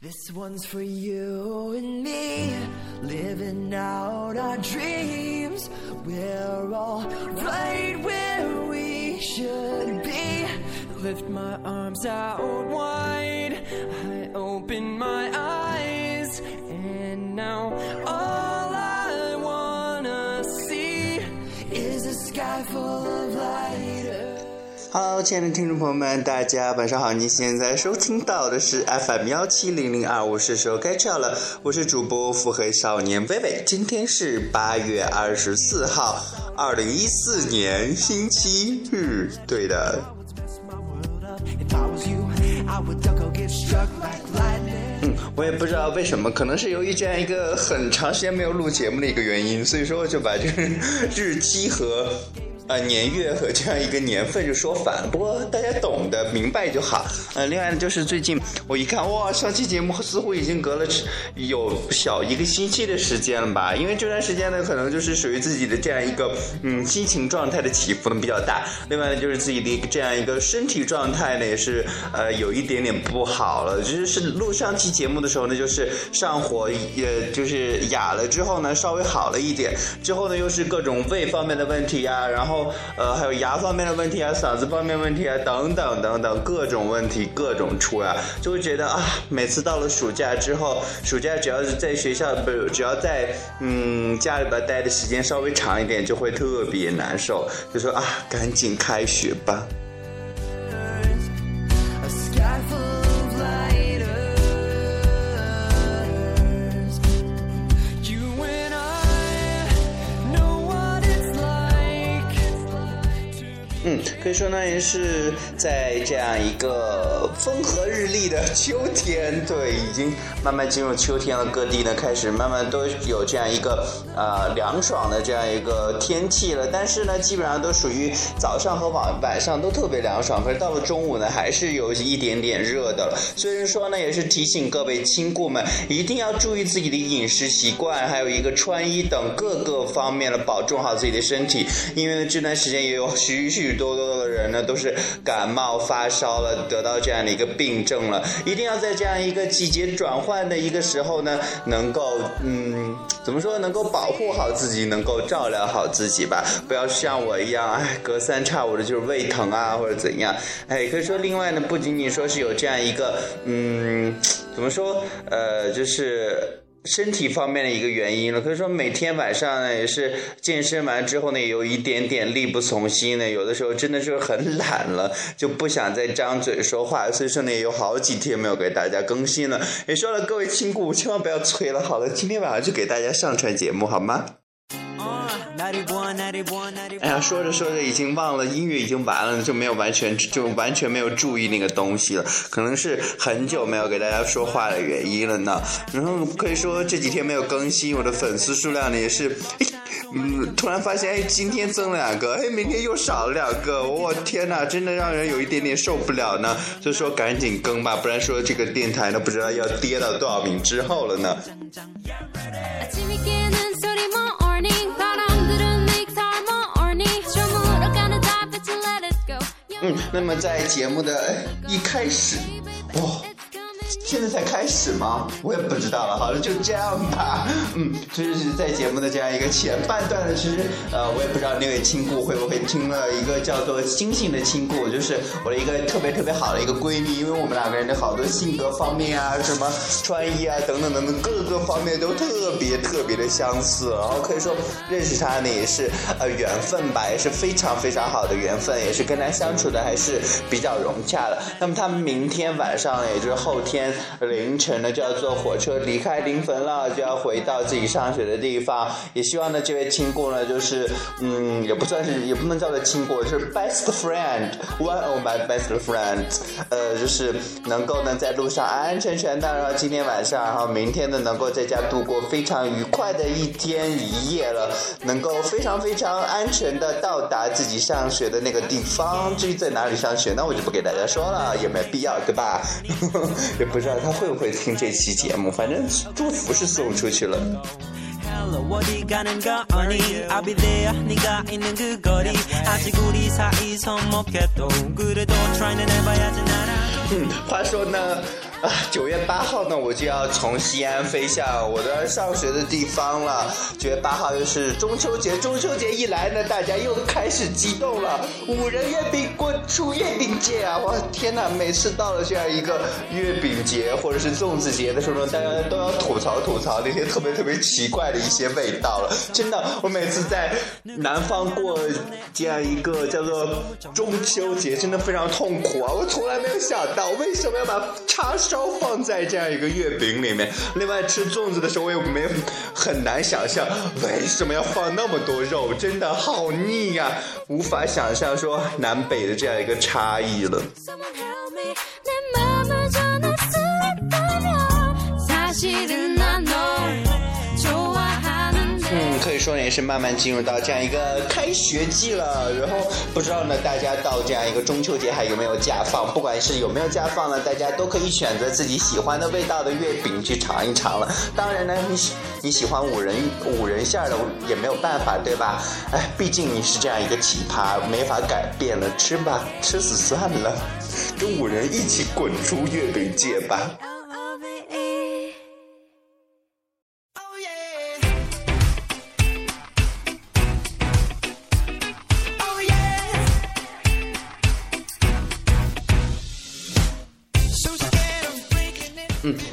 This one's for you and me, living out our dreams. We're all right where we should be. Lift my arms out wide, I open my eyes, and now Hello，亲爱的听众朋友们，大家晚上好！你现在收听到的是 FM 幺七零零二，我是时候该跳了，我是主播腹黑少年微微。今天是八月二十四号，二零一四年星期日，对的。嗯，我也不知道为什么，可能是由于这样一个很长时间没有录节目的一个原因，所以说就把这个日期和呃年月和这样一个年份就说反了。不过大家懂的明白就好。呃，另外呢，就是最近我一看，哇，上期节目似乎已经隔了有小一个星期的时间了吧？因为这段时间呢，可能就是属于自己的这样一个嗯心情状态的起伏呢比较大。另外呢，就是自己的这样一个身体状态呢，也是呃有一点点不好了。就是录上期节目的时候呢，就是上火也就是哑了之后呢，稍微好了一点。之后呢，又是各种胃方面的问题啊，然后呃还有牙方面的问题啊，嗓子方面问题啊，等等等等各种问题各种出啊，就会觉得啊，每次到了暑假之后，暑假只要是在学校不是只要在嗯家里边待的时间稍微长一点，就会特别难受，就说啊，赶紧开学吧。可以说呢，也是在这样一个风和日丽的秋天，对，已经慢慢进入秋天了，各地呢开始慢慢都有这样一个呃凉爽的这样一个天气了。但是呢，基本上都属于早上和晚晚上都特别凉爽，可是到了中午呢，还是有一点点热的。所以说呢，也是提醒各位亲故们，一定要注意自己的饮食习惯，还有一个穿衣等各个方面的保重好自己的身体。因为呢，这段时间也有许许多多的人呢，都是感冒发烧了，得到这样的一个病症了。一定要在这样一个季节转换的一个时候呢，能够嗯，怎么说，能够保护好自己，能够照料好自己吧，不要像我一样，哎，隔三差五的就是胃疼啊，或者怎样。哎，可以说另外呢，不仅仅说是有这样一个嗯，怎么说，呃，就是。身体方面的一个原因了，可以说每天晚上呢也是健身完之后呢，有一点点力不从心呢，有的时候真的是很懒了，就不想再张嘴说话，所以说呢有好几天没有给大家更新了。也说了，各位亲故，千万不要催了，好了，今天晚上就给大家上传节目好吗？91, 91, 91. 哎呀，说着说着已经忘了音乐已经完了，就没有完全就完全没有注意那个东西了，可能是很久没有给大家说话的原因了呢。然后可以说这几天没有更新，我的粉丝数量呢也是，哎嗯，突然发现哎今天增了两个，哎明天又少了两个，我、天哪，真的让人有一点点受不了呢。就说赶紧更吧，不然说这个电台呢不知道要跌到多少名之后了呢。嗯，那么在节目的一开始，哇、现在才开始吗？我也不知道了，好了，就这样吧。嗯，就是在节目的这样一个前半段呢，其实呃，我也不知道那位亲故会不会听了一个叫做星星的亲故，就是我的一个特别特别好的一个闺蜜，因为我们两个人的好多性格方面啊，什么穿衣啊等等等等各个方面都特别特别的相似，然后可以说认识她呢也是呃缘分吧，也是非常非常好的缘分，也是跟她相处的还是比较融洽的。那么他们明天晚上，也就是后天凌晨呢，就要坐火车离开临汾了，就要回到自己上学的地方。也希望呢，这位亲故呢，就是嗯，也不算是，也不能叫做亲故，就是 best friend，one of my best friends，呃，就是能够呢在路上安安全全的，然后今天晚上，然后明天呢能够在家度过非常愉快的一天一夜了，能够非常非常安全的到达自己上学的那个地方。至于在哪里上学，那我就不给大家说了，也没必要，对吧？也不是他会不会听这期节目？反正祝福是送出去了。嗯，话说呢。九月八号呢，我就要从西安飞向我的上学的地方了。九月八号又是中秋节，中秋节一来呢，大家又开始激动了。五仁月饼过出月饼节啊！我天哪，每次到了这样一个月饼节或者是粽子节的时候呢，大家都要吐槽吐槽那些特别特别奇怪的一些味道了。真的，我每次在南方过这样一个叫做中秋节，真的非常痛苦啊！我从来没有想到为什么要把叉烧放在这样一个月饼里面。另外吃粽子的时候，我也没有很难想象为什么要放那么多肉，真的好腻呀、无法想象说南北的这样一个差异了。说呢也是慢慢进入到这样一个开学季了。然后不知道呢，大家到这样一个中秋节还有没有假放？不管是有没有假放呢，大家都可以选择自己喜欢的味道的月饼去尝一尝了。当然呢，你喜你喜欢五仁五仁馅儿的也没有办法，对吧？哎，毕竟你是这样一个奇葩，没法改变了，吃吧，吃死算了，跟五仁一起滚出月饼界吧。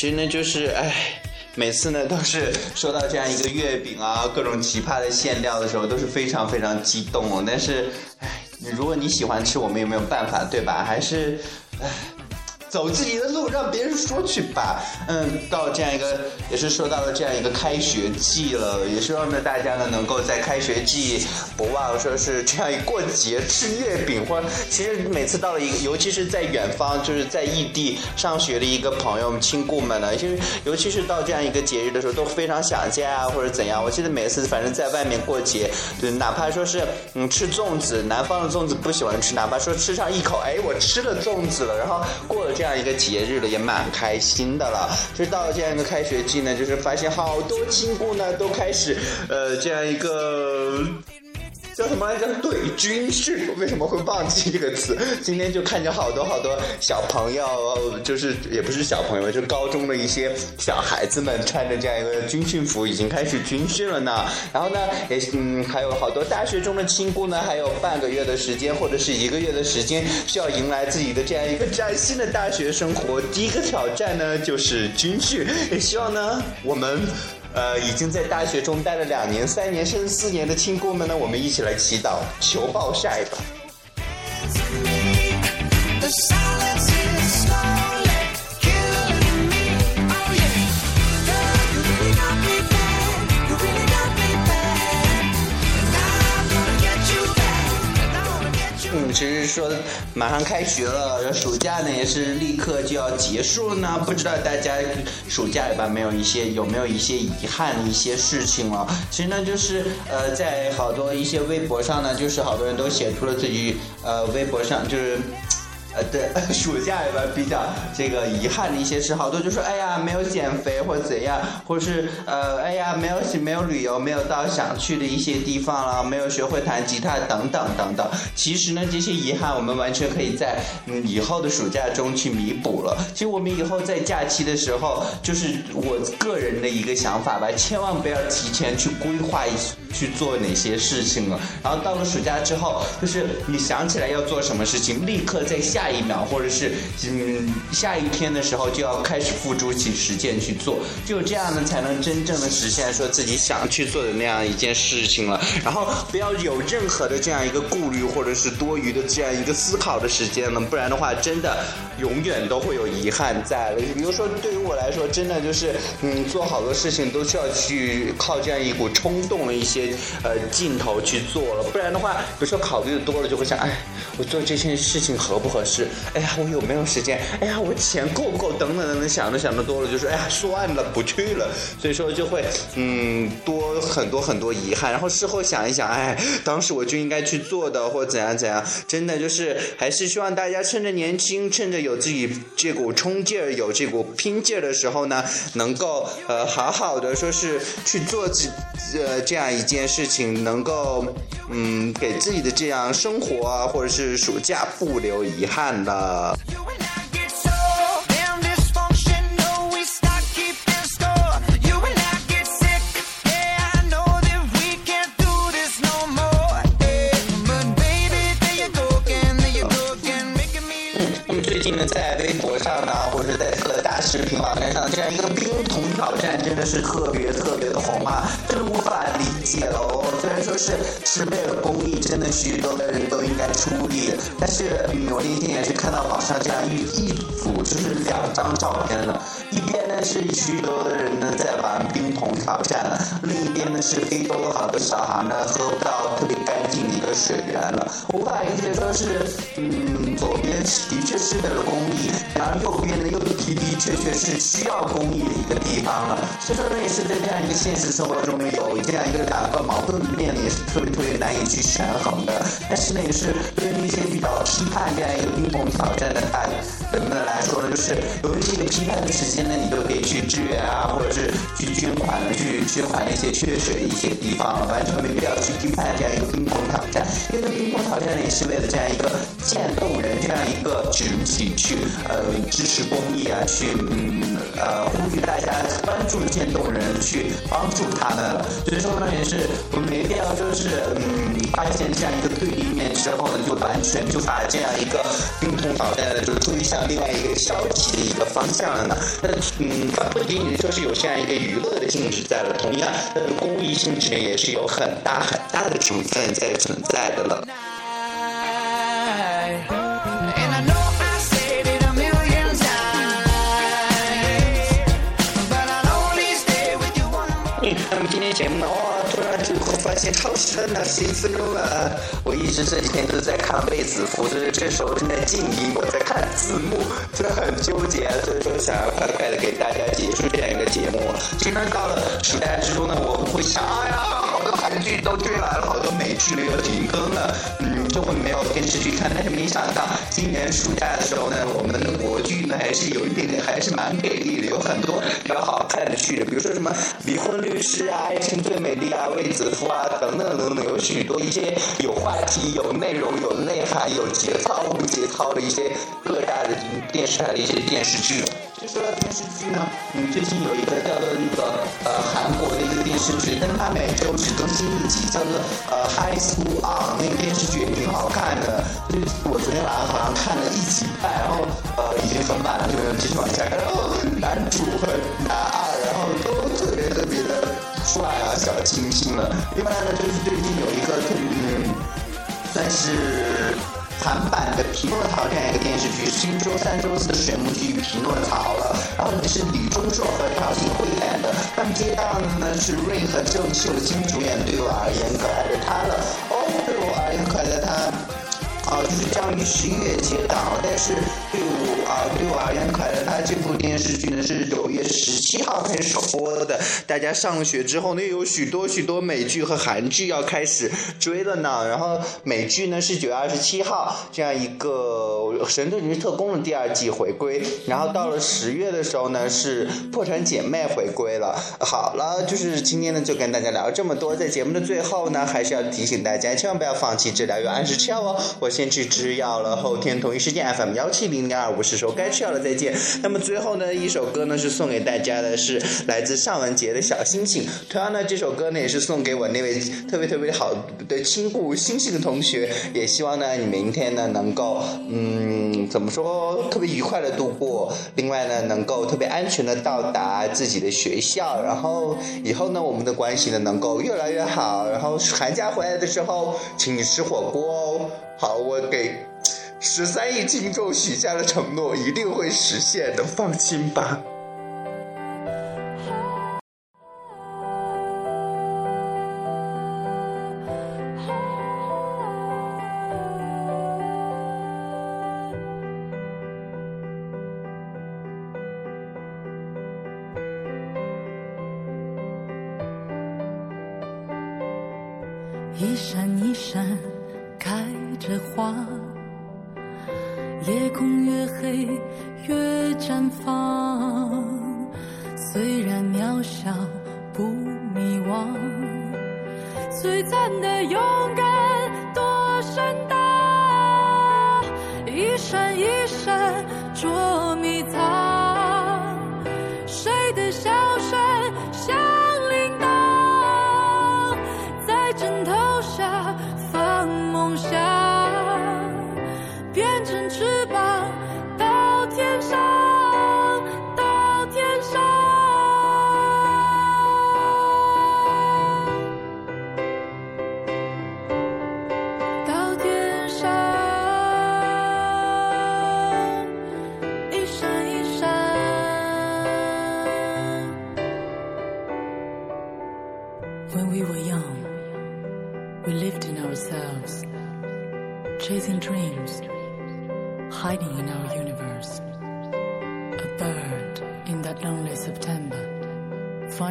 其实呢，就是哎，每次呢都是收到这样一个月饼啊，各种奇葩的馅料的时候，都是非常非常激动哦。但是，哎，如果你喜欢吃，我们也没有办法，对吧？还是，哎。走自己的路，让别人说去吧。嗯，到这样一个也是说到了这样一个开学季了，也希望呢大家呢能够在开学季不忘说是这样一过节吃月饼，或其实每次到了一个，尤其是在远方，就是在异地上学的一个朋友们、亲故们呢，其实尤其是到这样一个节日的时候，都非常想家啊，或者怎样。我记得每次反正在外面过节，对，哪怕说是嗯吃粽子，南方的粽子不喜欢吃，哪怕说吃上一口，哎，我吃了粽子了，然后过了这样一个节日了，也蛮开心的了。就是到了这样一个开学季呢，就是发现好多亲故呢都开始呃这样一个。叫什么来着？对，军训。为什么会忘记这个词？今天就看见好多好多小朋友，就是也不是小朋友，就高中的一些小孩子们穿着这样一个军训服，已经开始军训了呢。然后呢，也嗯，还有好多大学中的亲故呢，还有半个月的时间或者是一个月的时间，需要迎来自己的这样一个崭新的大学生活。第一个挑战呢，就是军训。也希望呢，我们。呃，已经在大学中待了两年、三年甚至四年的亲姑们呢，我们一起来祈祷求暴晒吧。嗯，其实说马上开学了，暑假呢也是立刻就要结束了呢。不知道大家暑假里边没有一些有没有一些遗憾的一些事情了？其实呢，就是呃，在好多一些微博上呢，就是好多人都写出了自己呃微博上就是。对，暑假里边比较这个遗憾的一些事，好多就说，哎呀，没有减肥或者怎样，或是呃，哎呀，没有没有旅游，没有到想去的一些地方了，没有学会弹吉他等等等等。其实呢，这些遗憾我们完全可以在嗯以后的暑假中去弥补了。其实我们以后在假期的时候，就是我个人的一个想法吧，千万不要提前去规划一去做哪些事情了。然后到了暑假之后，就是你想起来要做什么事情，立刻在下一秒或者是嗯下一天的时候就要开始付诸起实践去做，只有这样呢，才能真正的实现说自己想去做的那样一件事情了。然后不要有任何的这样一个顾虑或者是多余的这样一个思考的时间了，不然的话，真的永远都会有遗憾在了。比如说对于我来说，真的就是嗯做好多事情都需要去靠这样一股冲动的一些呃劲头去做了，不然的话，有时候考虑的多了就会想，哎，我做这件事情合不合适？是哎呀，我有没有时间？哎呀，我钱够不够？等等等等，想着想着多了，就是哎呀，算了，不去了。所以说就会嗯多很多很多遗憾，然后事后想一想，哎，当时我就应该去做的，或怎样怎样，真的就是还是希望大家趁着年轻，趁着有自己这股冲劲儿、有这股拼劲儿的时候呢，能够呃好好的说是去做自呃这样一件事情，能够嗯给自己的这样生活啊或者是暑假不留遗憾的。嗯最近呢在微博上呢或者是在各大视频网站上这样一个冰桶挑战真的是特别特别的火啊，真无魔法解了哦。虽然说是是为了公益，真的许多的人都应该出力，但是嗯，我那天也是看到网上这样一一组，就是两张照片了，一边呢是许多的人呢在玩冰桶挑战，另一边呢是非洲的好多小孩呢喝不到特别进一个水源了，无法理解说是嗯，左边的确是为了公益，然后右边呢又的的确确是需要公益的一个地方了，所以说呢也是在这样一个现实生活中有这样一个两个矛盾的面也是特别特别难以去权衡的，但是呢也是对于一些比较批判这样一个冰桶挑战的他人们来说呢，就是由于这个批判的时间呢，你就可以去支援啊，或者是去捐款，去捐款那些缺水的一些地方，完全没必要去批判这样一个冰桶挑战，因为冰桶挑战呢也是为了这样一个渐冻人这样一个群体去呃支持公益啊，去嗯呃呼吁大家关注渐冻人，去帮助他们了。所以说呢，也是我们没必要说是嗯发现这样一个对立面之后呢，就完全就把这样一个冰桶挑战呢就推向另外一个消极的一个方向了呢。那嗯，它不仅仅说是有这样一个娱乐的性质在了，同样它的公益性质也是有很大很大的成分在存在的了。今天节目呢，哇，突然就会发现超时了呢，十一分钟了。我一直这几天都在看卫子夫，所以这时候正在静音，我在看字幕，真的很纠结，所以说想要快快的给大家结束这样一个节目。经常到了暑假之中呢，我会想，哎呀，韩剧都追完了，好多美剧没有停更了，嗯，就会没有电视剧看。但是没想到今年暑假的时候呢，我们的国剧呢还是有一点点，还是蛮给力的，有很多比较好看的剧，比如说什么《离婚律师》啊，《爱情最美丽》啊，《卫子夫》啊，等等等等，有许多一些有话题、有内容、有内涵、有节操、无节操的一些各大的电视台的一些电视剧。就说到电视剧呢，嗯，最近有一个叫做那个呃韩国的一个电视剧，但它每周只更新一集，叫做呃 High School On，那个电视剧也挺好看的。就是我昨天晚上好像看了一集半，然后呃已经很晚了，就没有继续往下看。然后男主和男二，然后都特别特别的帅啊，小清新了。另外呢，就是最近有一个特别嗯，算是。韩版的《匹诺曹》这样一个电视剧，新周三、周四的水木剧《匹诺曹》了，然后是李钟硕和朴信惠演的，那么接档的呢是瑞和郑秀晶主演，对我而言可爱的他了，哦，对我而言可爱的他。哦，就是将于十一月接档，但是对我啊，对我而言，可爱的他这部电视剧呢是九月十七号开始首播的。大家上学之后呢，又有许多许多美剧和韩剧要开始追了呢。然后美剧呢是九月二十七号这样一个《神盾局特工》的第二季回归，然后到了十月的时候呢是《破产姐妹》回归了。好了，就是今天呢就跟大家聊这么多，在节目的最后呢，还是要提醒大家，千万不要放弃治疗，要按时吃药哦。我先去吃药了，后天同一时间 FM 幺七零零二五是说该吃药了，再见。那么最后呢，一首歌呢是送给大家的，是来自尚雯婕的小星星。同样呢，这首歌呢也是送给我那位特别特别好的亲故星星的同学，也希望呢你明天呢能够嗯怎么说特别愉快的度过，另外呢能够特别安全的到达自己的学校，然后以后呢我们的关系呢能够越来越好，然后寒假回来的时候请你吃火锅哦。好，我给十三亿听众许下的承诺，一定会实现的，放心吧。虽然渺小不迷惘，璀璨的勇敢多盛大，一闪一闪捉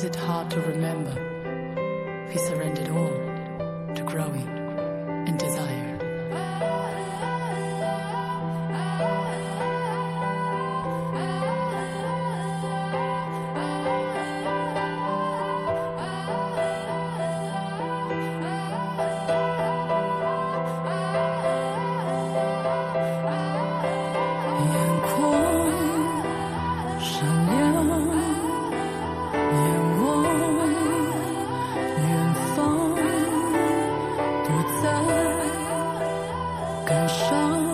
finds it hard to remember. 人生。